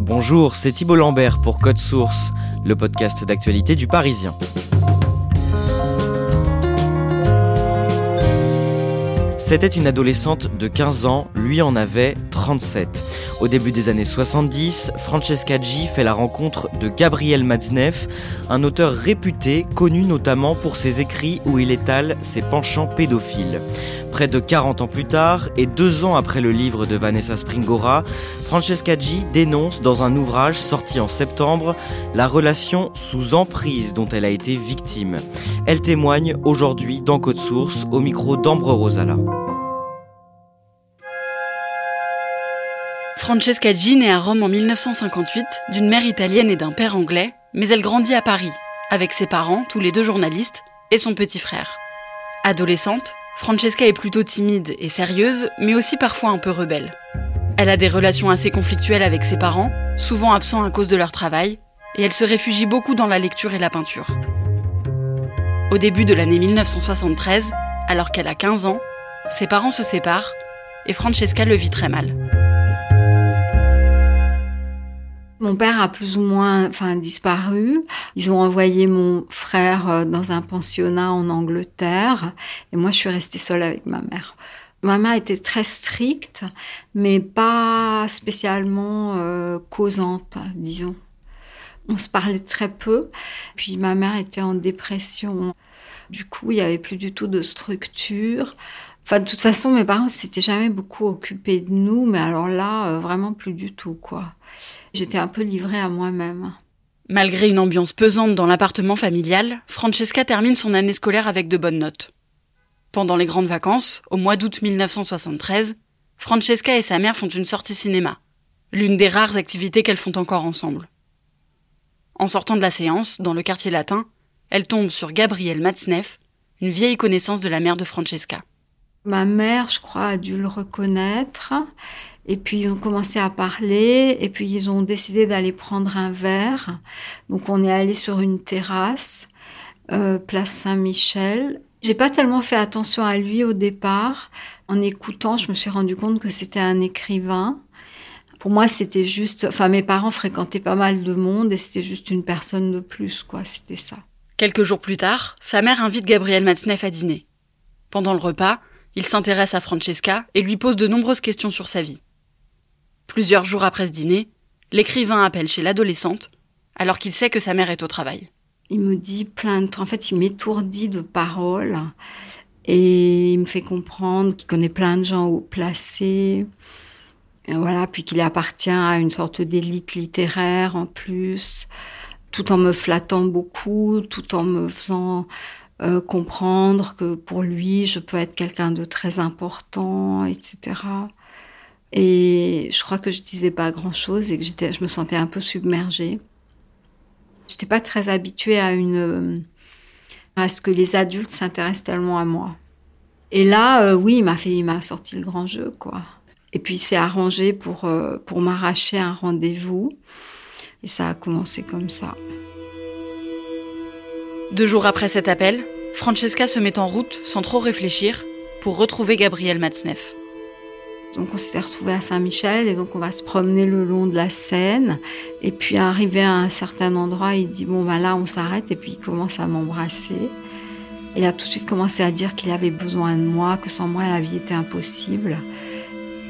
Bonjour, c'est Thibault Lambert pour Code Source, le podcast d'actualité du Parisien. C'était une adolescente de 15 ans, lui en avait 37. Au début des années 70, Francesca G fait la rencontre de Gabriel Matzneff, un auteur réputé, connu notamment pour ses écrits où il étale ses penchants pédophiles. Près de 40 ans plus tard, et deux ans après le livre de Vanessa Springora, Francesca G dénonce dans un ouvrage sorti en septembre la relation sous emprise dont elle a été victime. Elle témoigne aujourd'hui dans Code Source au micro d'Ambre Rosala. Francesca G naît à Rome en 1958 d'une mère italienne et d'un père anglais, mais elle grandit à Paris, avec ses parents, tous les deux journalistes, et son petit frère. Adolescente, Francesca est plutôt timide et sérieuse, mais aussi parfois un peu rebelle. Elle a des relations assez conflictuelles avec ses parents, souvent absents à cause de leur travail, et elle se réfugie beaucoup dans la lecture et la peinture. Au début de l'année 1973, alors qu'elle a 15 ans, ses parents se séparent et Francesca le vit très mal. Mon père a plus ou moins enfin, disparu. Ils ont envoyé mon frère euh, dans un pensionnat en Angleterre et moi je suis restée seule avec ma mère. Ma mère était très stricte, mais pas spécialement euh, causante, disons. On se parlait très peu. Puis ma mère était en dépression. Du coup, il n'y avait plus du tout de structure. De toute façon, mes parents s'étaient jamais beaucoup occupés de nous, mais alors là, euh, vraiment plus du tout, quoi. J'étais un peu livrée à moi-même. Malgré une ambiance pesante dans l'appartement familial, Francesca termine son année scolaire avec de bonnes notes. Pendant les grandes vacances, au mois d'août 1973, Francesca et sa mère font une sortie cinéma, l'une des rares activités qu'elles font encore ensemble. En sortant de la séance, dans le quartier latin, elle tombe sur Gabriel Matzneff, une vieille connaissance de la mère de Francesca. Ma mère, je crois, a dû le reconnaître. Et puis ils ont commencé à parler, et puis ils ont décidé d'aller prendre un verre. Donc on est allé sur une terrasse, euh, place Saint-Michel. J'ai pas tellement fait attention à lui au départ. En écoutant, je me suis rendu compte que c'était un écrivain. Pour moi, c'était juste. Enfin, mes parents fréquentaient pas mal de monde et c'était juste une personne de plus, quoi. C'était ça. Quelques jours plus tard, sa mère invite Gabriel Matzneff à dîner. Pendant le repas, il s'intéresse à Francesca et lui pose de nombreuses questions sur sa vie. Plusieurs jours après ce dîner, l'écrivain appelle chez l'adolescente, alors qu'il sait que sa mère est au travail. Il me dit plein de En fait, il m'étourdit de paroles et il me fait comprendre qu'il connaît plein de gens haut placés. Et voilà, puis qu'il appartient à une sorte d'élite littéraire en plus, tout en me flattant beaucoup, tout en me faisant euh, comprendre que pour lui, je peux être quelqu'un de très important, etc. Et je crois que je disais pas grand-chose et que j'étais, je me sentais un peu submergée. J'étais pas très habituée à une à ce que les adultes s'intéressent tellement à moi. Et là, euh, oui, il m'a fait, il m'a sorti le grand jeu, quoi. Et puis il s'est arrangé pour euh, pour m'arracher un rendez-vous. Et ça a commencé comme ça. Deux jours après cet appel, Francesca se met en route sans trop réfléchir pour retrouver Gabriel Matzneff. Donc on s'est retrouvé à Saint-Michel et donc on va se promener le long de la Seine. Et puis arrivé à un certain endroit, il dit bon ben là on s'arrête et puis il commence à m'embrasser. Il a tout de suite commencé à dire qu'il avait besoin de moi, que sans moi la vie était impossible.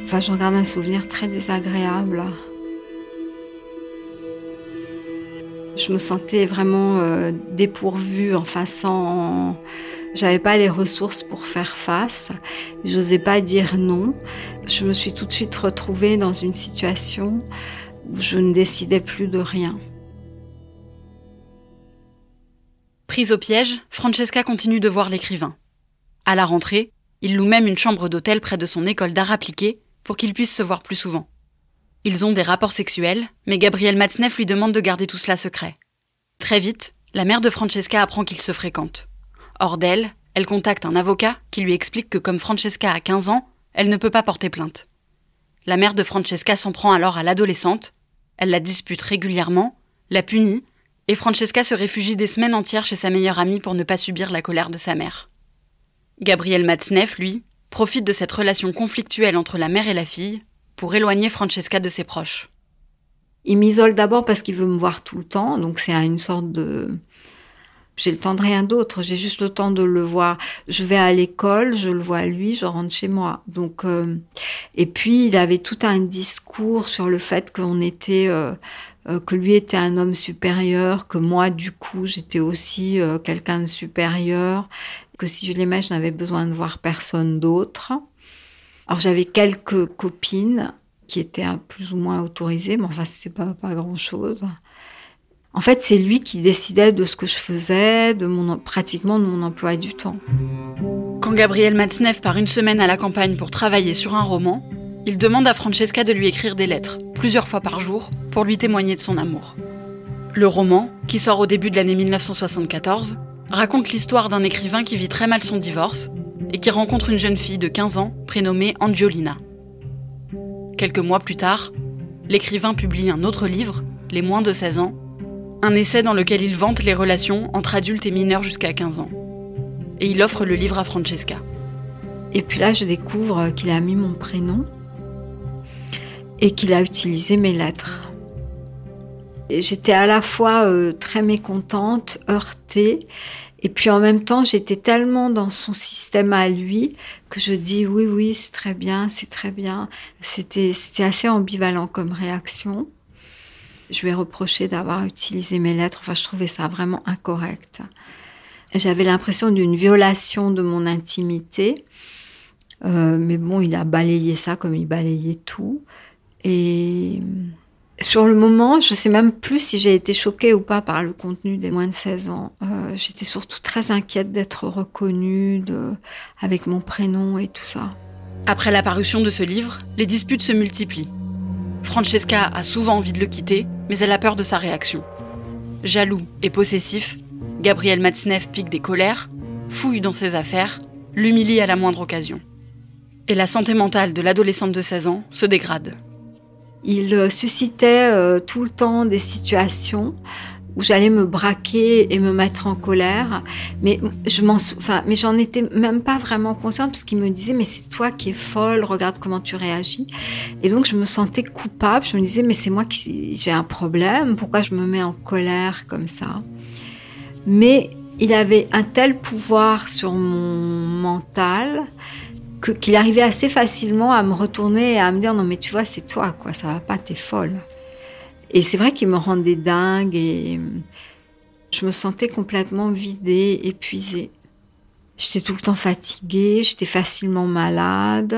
Enfin je regarde un souvenir très désagréable. Je me sentais vraiment euh, dépourvue, enfin sans j'avais pas les ressources pour faire face. J'osais pas dire non. Je me suis tout de suite retrouvée dans une situation où je ne décidais plus de rien. Prise au piège, Francesca continue de voir l'écrivain. À la rentrée, il loue même une chambre d'hôtel près de son école d'art appliqué pour qu'ils puissent se voir plus souvent. Ils ont des rapports sexuels, mais Gabriel Matzneff lui demande de garder tout cela secret. Très vite, la mère de Francesca apprend qu'ils se fréquentent. Hors d'elle, elle contacte un avocat qui lui explique que comme Francesca a 15 ans, elle ne peut pas porter plainte. La mère de Francesca s'en prend alors à l'adolescente, elle la dispute régulièrement, la punit, et Francesca se réfugie des semaines entières chez sa meilleure amie pour ne pas subir la colère de sa mère. Gabriel Matzneff, lui, profite de cette relation conflictuelle entre la mère et la fille pour éloigner Francesca de ses proches. Il m'isole d'abord parce qu'il veut me voir tout le temps, donc c'est une sorte de j'ai le temps de rien d'autre, j'ai juste le temps de le voir. Je vais à l'école, je le vois lui, je rentre chez moi. Donc, euh, et puis il avait tout un discours sur le fait qu'on était, euh, euh, que lui était un homme supérieur, que moi du coup j'étais aussi quelqu'un de supérieur, que si je l'aimais, je n'avais besoin de voir personne d'autre. Alors j'avais quelques copines qui étaient plus ou moins autorisées, mais enfin c'était pas pas grand chose. En fait, c'est lui qui décidait de ce que je faisais, de mon, pratiquement de mon emploi du temps. Quand Gabriel Matzneff part une semaine à la campagne pour travailler sur un roman, il demande à Francesca de lui écrire des lettres, plusieurs fois par jour, pour lui témoigner de son amour. Le roman, qui sort au début de l'année 1974, raconte l'histoire d'un écrivain qui vit très mal son divorce et qui rencontre une jeune fille de 15 ans prénommée Angiolina. Quelques mois plus tard, l'écrivain publie un autre livre, Les moins de 16 ans, un essai dans lequel il vante les relations entre adultes et mineurs jusqu'à 15 ans. Et il offre le livre à Francesca. Et puis là, je découvre qu'il a mis mon prénom et qu'il a utilisé mes lettres. J'étais à la fois euh, très mécontente, heurtée, et puis en même temps, j'étais tellement dans son système à lui que je dis oui, oui, c'est très bien, c'est très bien. C'était assez ambivalent comme réaction. Je lui ai reproché d'avoir utilisé mes lettres. Enfin, je trouvais ça vraiment incorrect. J'avais l'impression d'une violation de mon intimité. Euh, mais bon, il a balayé ça comme il balayait tout. Et sur le moment, je ne sais même plus si j'ai été choquée ou pas par le contenu des moins de 16 ans. Euh, j'étais surtout très inquiète d'être reconnue de, avec mon prénom et tout ça. Après la parution de ce livre, les disputes se multiplient. Francesca a souvent envie de le quitter, mais elle a peur de sa réaction. Jaloux et possessif, Gabriel Matzneff pique des colères, fouille dans ses affaires, l'humilie à la moindre occasion. Et la santé mentale de l'adolescente de 16 ans se dégrade. Il euh, suscitait euh, tout le temps des situations où j'allais me braquer et me mettre en colère. Mais je m'en, mais j'en étais même pas vraiment consciente parce qu'il me disait mais c'est toi qui es folle, regarde comment tu réagis. Et donc je me sentais coupable. Je me disais mais c'est moi qui j'ai un problème. Pourquoi je me mets en colère comme ça? Mais il avait un tel pouvoir sur mon mental qu'il arrivait assez facilement à me retourner et à me dire non mais tu vois c'est toi quoi, ça va pas, t'es folle. Et c'est vrai qu'il me rendait dingue et je me sentais complètement vidée, épuisée. J'étais tout le temps fatiguée, j'étais facilement malade,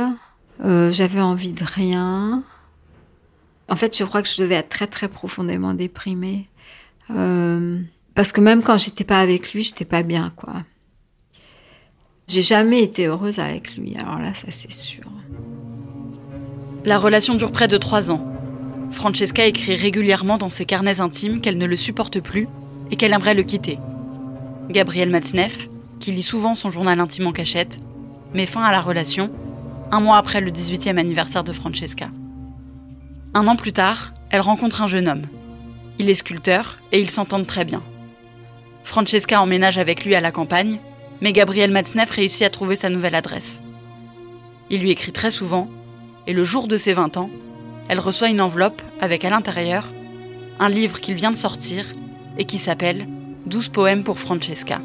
euh, j'avais envie de rien. En fait, je crois que je devais être très très profondément déprimée. Euh, parce que même quand j'étais pas avec lui, j'étais pas bien, quoi. J'ai jamais été heureuse avec lui, alors là, ça c'est sûr. La relation dure près de trois ans. Francesca écrit régulièrement dans ses carnets intimes qu'elle ne le supporte plus et qu'elle aimerait le quitter. Gabriel Matzneff, qui lit souvent son journal intime en cachette, met fin à la relation un mois après le 18e anniversaire de Francesca. Un an plus tard, elle rencontre un jeune homme. Il est sculpteur et ils s'entendent très bien. Francesca emménage avec lui à la campagne mais Gabriel Matzneff réussit à trouver sa nouvelle adresse. Il lui écrit très souvent, et le jour de ses 20 ans, elle reçoit une enveloppe avec à l'intérieur un livre qu'il vient de sortir et qui s'appelle 12 poèmes pour Francesca.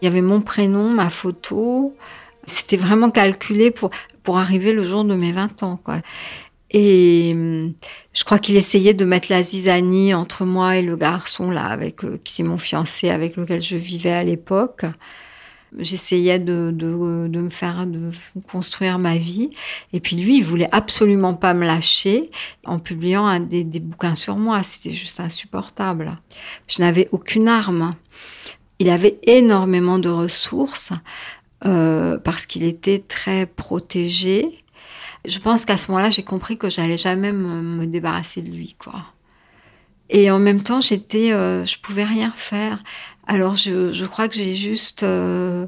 Il y avait mon prénom, ma photo. C'était vraiment calculé pour, pour arriver le jour de mes 20 ans. Quoi. Et hum, je crois qu'il essayait de mettre la zizanie entre moi et le garçon, là, avec, euh, qui est mon fiancé avec lequel je vivais à l'époque. J'essayais de, de, de, me faire de construire ma vie. Et puis lui, il voulait absolument pas me lâcher en publiant des, des bouquins sur moi. C'était juste insupportable. Je n'avais aucune arme. Il avait énormément de ressources euh, parce qu'il était très protégé. Je pense qu'à ce moment-là, j'ai compris que j'allais jamais me, débarrasser de lui, quoi. Et en même temps, j'étais, euh, je pouvais rien faire. Alors, je, je crois que j'ai juste, euh,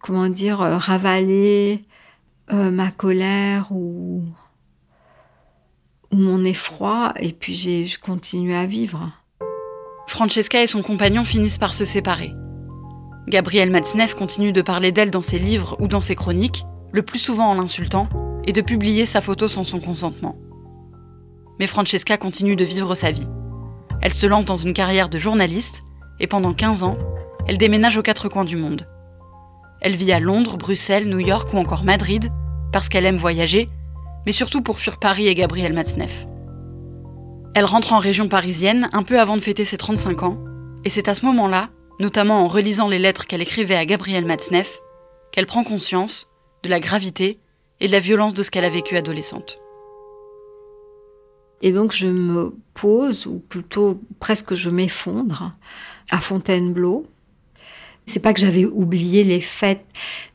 comment dire, euh, ravalé euh, ma colère ou, ou, mon effroi, et puis j'ai continué à vivre. Francesca et son compagnon finissent par se séparer. Gabriel Matzneff continue de parler d'elle dans ses livres ou dans ses chroniques, le plus souvent en l'insultant, et de publier sa photo sans son consentement. Mais Francesca continue de vivre sa vie. Elle se lance dans une carrière de journaliste et pendant 15 ans, elle déménage aux quatre coins du monde. Elle vit à Londres, Bruxelles, New York ou encore Madrid, parce qu'elle aime voyager, mais surtout pour fuir Paris et Gabriel Matzneff. Elle rentre en région parisienne un peu avant de fêter ses 35 ans, et c'est à ce moment-là, notamment en relisant les lettres qu'elle écrivait à Gabriel Matzneff, qu'elle prend conscience de la gravité et de la violence de ce qu'elle a vécu adolescente. Et donc je me pose, ou plutôt presque je m'effondre, à Fontainebleau. C'est pas que j'avais oublié les fêtes,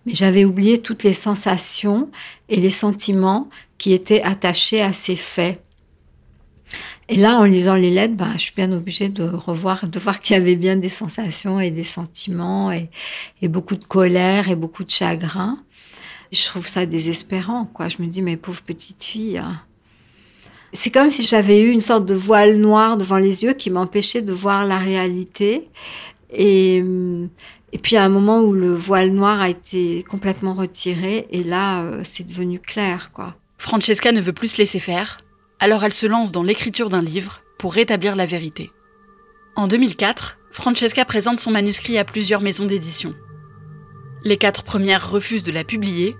mais j'avais oublié toutes les sensations et les sentiments qui étaient attachés à ces faits. Et là, en lisant les lettres, ben, je suis bien obligée de revoir, de voir qu'il y avait bien des sensations et des sentiments et, et, beaucoup de colère et beaucoup de chagrin. Je trouve ça désespérant, quoi. Je me dis, mais pauvre petite fille. Hein. C'est comme si j'avais eu une sorte de voile noir devant les yeux qui m'empêchait de voir la réalité. Et, et puis à un moment où le voile noir a été complètement retiré, et là, euh, c'est devenu clair, quoi. Francesca ne veut plus se laisser faire, alors elle se lance dans l'écriture d'un livre pour rétablir la vérité. En 2004, Francesca présente son manuscrit à plusieurs maisons d'édition. Les quatre premières refusent de la publier,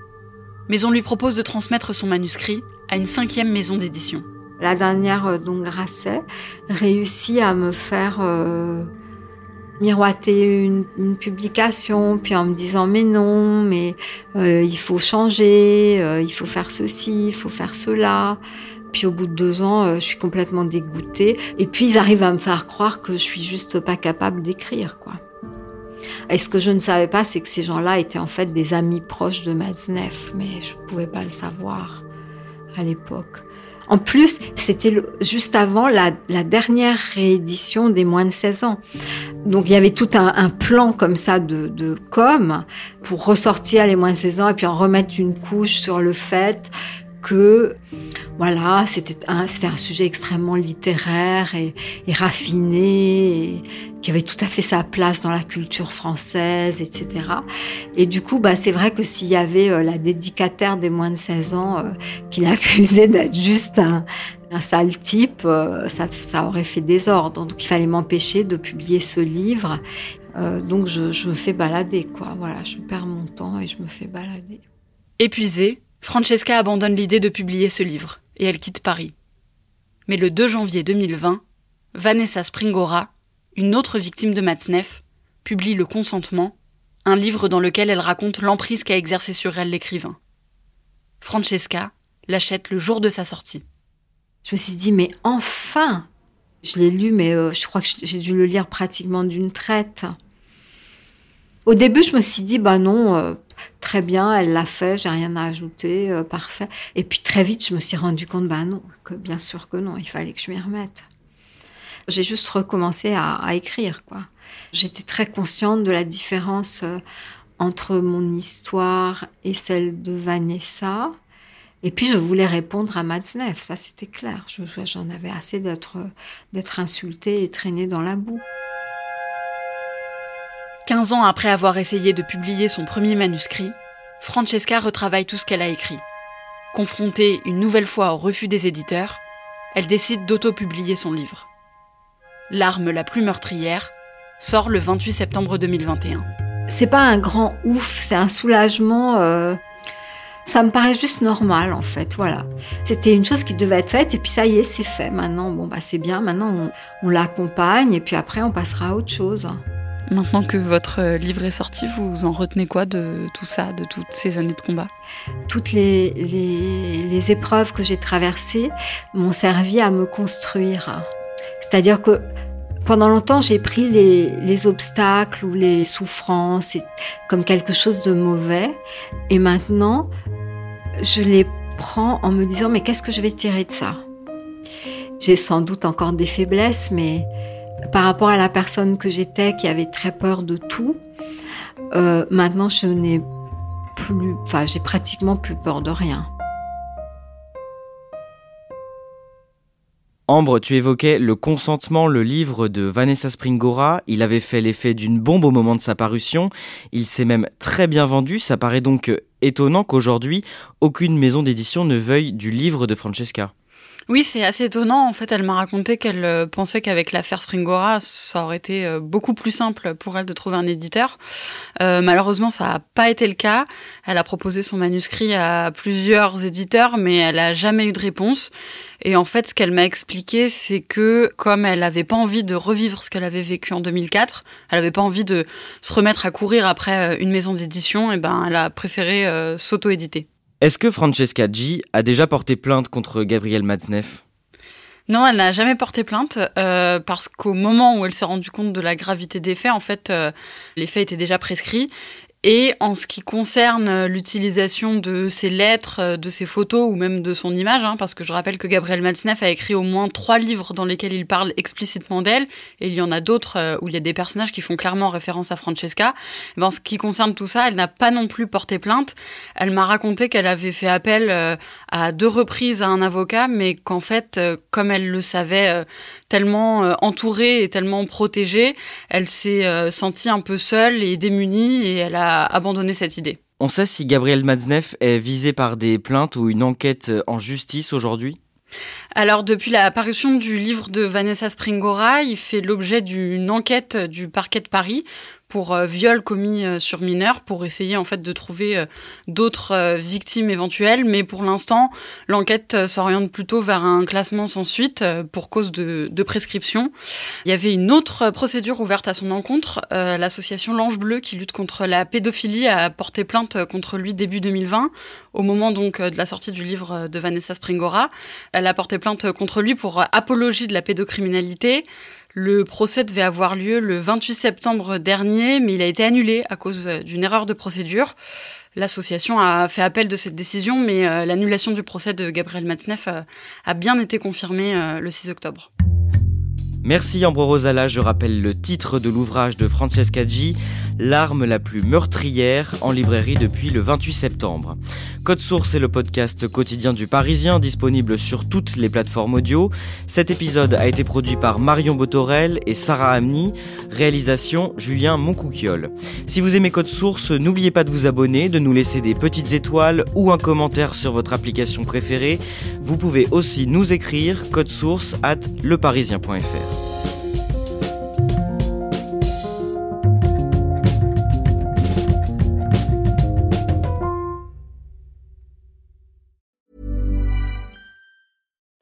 mais on lui propose de transmettre son manuscrit à une cinquième maison d'édition. La dernière, euh, donc Grasset, réussit à me faire euh, miroiter une, une, publication, puis en me disant mais non, mais euh, il faut changer, euh, il faut faire ceci, il faut faire cela. Puis au bout de deux ans, euh, je suis complètement dégoûtée. Et puis ils arrivent à me faire croire que je suis juste pas capable d'écrire, quoi. Et ce que je ne savais pas, c'est que ces gens-là étaient en fait des amis proches de Matzneff, mais je ne pouvais pas le savoir à l'époque. En plus, c'était juste avant la, dernière réédition des moins de 16 ans. Donc il y avait tout un, un plan comme ça de, de, com pour ressortir les moins de 16 ans et puis en remettre une couche sur le fait que voilà, c'était un, sujet extrêmement littéraire et, raffiné, qui avait tout à fait sa place dans la culture française, etc. Et du coup, bah, c'est vrai que s'il y avait euh, la dédicataire des moins de 16 ans euh, qui l'accusait d'être juste un, sale type, euh, ça, aurait fait désordre. Donc il fallait m'empêcher de publier ce livre. Donc je, je me fais balader, quoi. Voilà, je perds mon temps et je me fais balader. Épuisée, Francesca abandonne l'idée de publier ce livre et elle quitte Paris. Mais le 2 janvier 2020, Vanessa Springora, une autre victime de Matzneff, publie Le Consentement, un livre dans lequel elle raconte l'emprise qu'a exercé sur elle l'écrivain. Francesca l'achète le jour de sa sortie. Je me suis dit, mais enfin Je l'ai lu, mais euh, je crois que j'ai dû le lire pratiquement d'une traite. Au début, je me suis dit, bah non, euh, très bien, elle l'a fait, j'ai rien à ajouter, euh, parfait. Et puis très vite, je me suis rendu compte, bah non, que bien sûr que non, il fallait que je m'y remette. J'ai juste recommencé à, écrire, quoi. J'étais très consciente de la différence euh, entre mon histoire et celle de Vanessa. Et puis je voulais répondre à Matzneff, ça c'était clair. J'en avais assez d'être insultée et traînée dans la boue. 15 ans après avoir essayé de publier son premier manuscrit, Francesca retravaille tout ce qu'elle a écrit. Confrontée une nouvelle fois au refus des éditeurs, elle décide d'auto-publier son livre. L'arme la plus meurtrière sort le 28 septembre 2021. C'est pas un grand ouf, c'est un soulagement. Euh, ça me paraît juste normal en fait, voilà. C'était une chose qui devait être faite et puis ça y est, c'est fait. Maintenant, bon bah c'est bien. Maintenant, on, on l'accompagne et puis après, on passera à autre chose. Maintenant que votre livre est sorti, vous en retenez quoi de tout ça, de toutes ces années de combat? Toutes les, épreuves que j'ai traversées m'ont servi à me construire. C'est-à-dire que pendant longtemps, j'ai pris les, obstacles ou les souffrances comme quelque chose de mauvais. Et maintenant, je les prends en me disant, mais qu'est-ce que je vais tirer de ça? J'ai sans doute encore des faiblesses, mais par rapport à la personne que j'étais qui avait très peur de tout, euh, maintenant je n'ai plus, enfin j'ai pratiquement plus peur de rien. Ambre, tu évoquais le consentement, le livre de Vanessa Springora. Il avait fait l'effet d'une bombe au moment de sa parution. Il s'est même très bien vendu. Ça paraît donc étonnant qu'aujourd'hui, aucune maison d'édition ne veuille du livre de Francesca. Oui, c'est assez étonnant. En fait, elle m'a raconté qu'elle euh, pensait qu'avec l'affaire Springora, ça aurait été euh, beaucoup plus simple pour elle de trouver un éditeur. Euh, malheureusement, ça n'a pas été le cas. Elle a proposé son manuscrit à plusieurs éditeurs, mais elle n'a jamais eu de réponse. Et en fait, ce qu'elle m'a expliqué, c'est que comme elle n'avait pas envie de revivre ce qu'elle avait vécu en 2004, elle n'avait pas envie de se remettre à courir après une maison d'édition, et ben, elle a préféré s'auto-éditer. Est-ce que Francesca G a déjà porté plainte contre Gabriel Matzneff non, elle n'a jamais porté plainte euh, parce qu'au moment où elle s'est rendue compte de la gravité des faits, en fait, euh, les faits étaient déjà prescrits et en ce qui concerne l'utilisation de ses lettres, euh, de ses photos ou même de son image, hein, parce que je rappelle que Gabriel Matzneff a écrit au moins trois livres dans lesquels il parle explicitement d'elle, et il y en a d'autres euh, où il y a des personnages qui font clairement référence à Francesca. Ben, en ce qui concerne tout ça, elle n'a pas non plus porté plainte. Elle m'a raconté qu'elle avait fait appel euh, à deux reprises à un avocat, mais qu'en fait, comme elle le savait tellement entourée et tellement protégée, elle s'est sentie un peu seule et démunie, et elle a abandonner cette idée. On sait si Gabriel Matzneff est visé par des plaintes ou une enquête en justice aujourd'hui? Alors depuis la parution du livre de Vanessa Springora, il fait l'objet d'une enquête du parquet de Paris pour euh, viol commis euh, sur mineurs pour essayer en fait de trouver euh, d'autres victimes éventuelles mais pour l'instant l'enquête s'oriente plutôt vers un classement sans suite pour cause de, de, prescription. Il y avait une autre procédure ouverte à son encontre. L'association L'Ange Bleu qui lutte contre la pédophilie a porté plainte contre lui début 2020 au moment donc de la sortie du livre de Vanessa Springora. Elle a porté plainte contre lui pour apologie de la pédocriminalité. Le procès devait avoir lieu le 28 septembre dernier, mais il a été annulé à cause d'une erreur de procédure. L'association a fait appel de cette décision, mais euh, l'annulation du procès de Gabriel Matzneff euh, a bien été confirmée euh, le 6 octobre. Merci Ambro Rosala, je rappelle le titre de l'ouvrage de Francesca G, L'arme la plus meurtrière, en librairie depuis le 28 septembre. Code Source est le podcast quotidien du Parisien, disponible sur toutes les plateformes audio. Cet épisode a été produit par Marion Botorel et Sarah Amni, réalisation Julien Moncouquiol. Si vous aimez Code Source, n'oubliez pas de vous abonner, de nous laisser des petites étoiles ou un commentaire sur votre application préférée. Vous pouvez aussi nous écrire code source at leparisien.fr.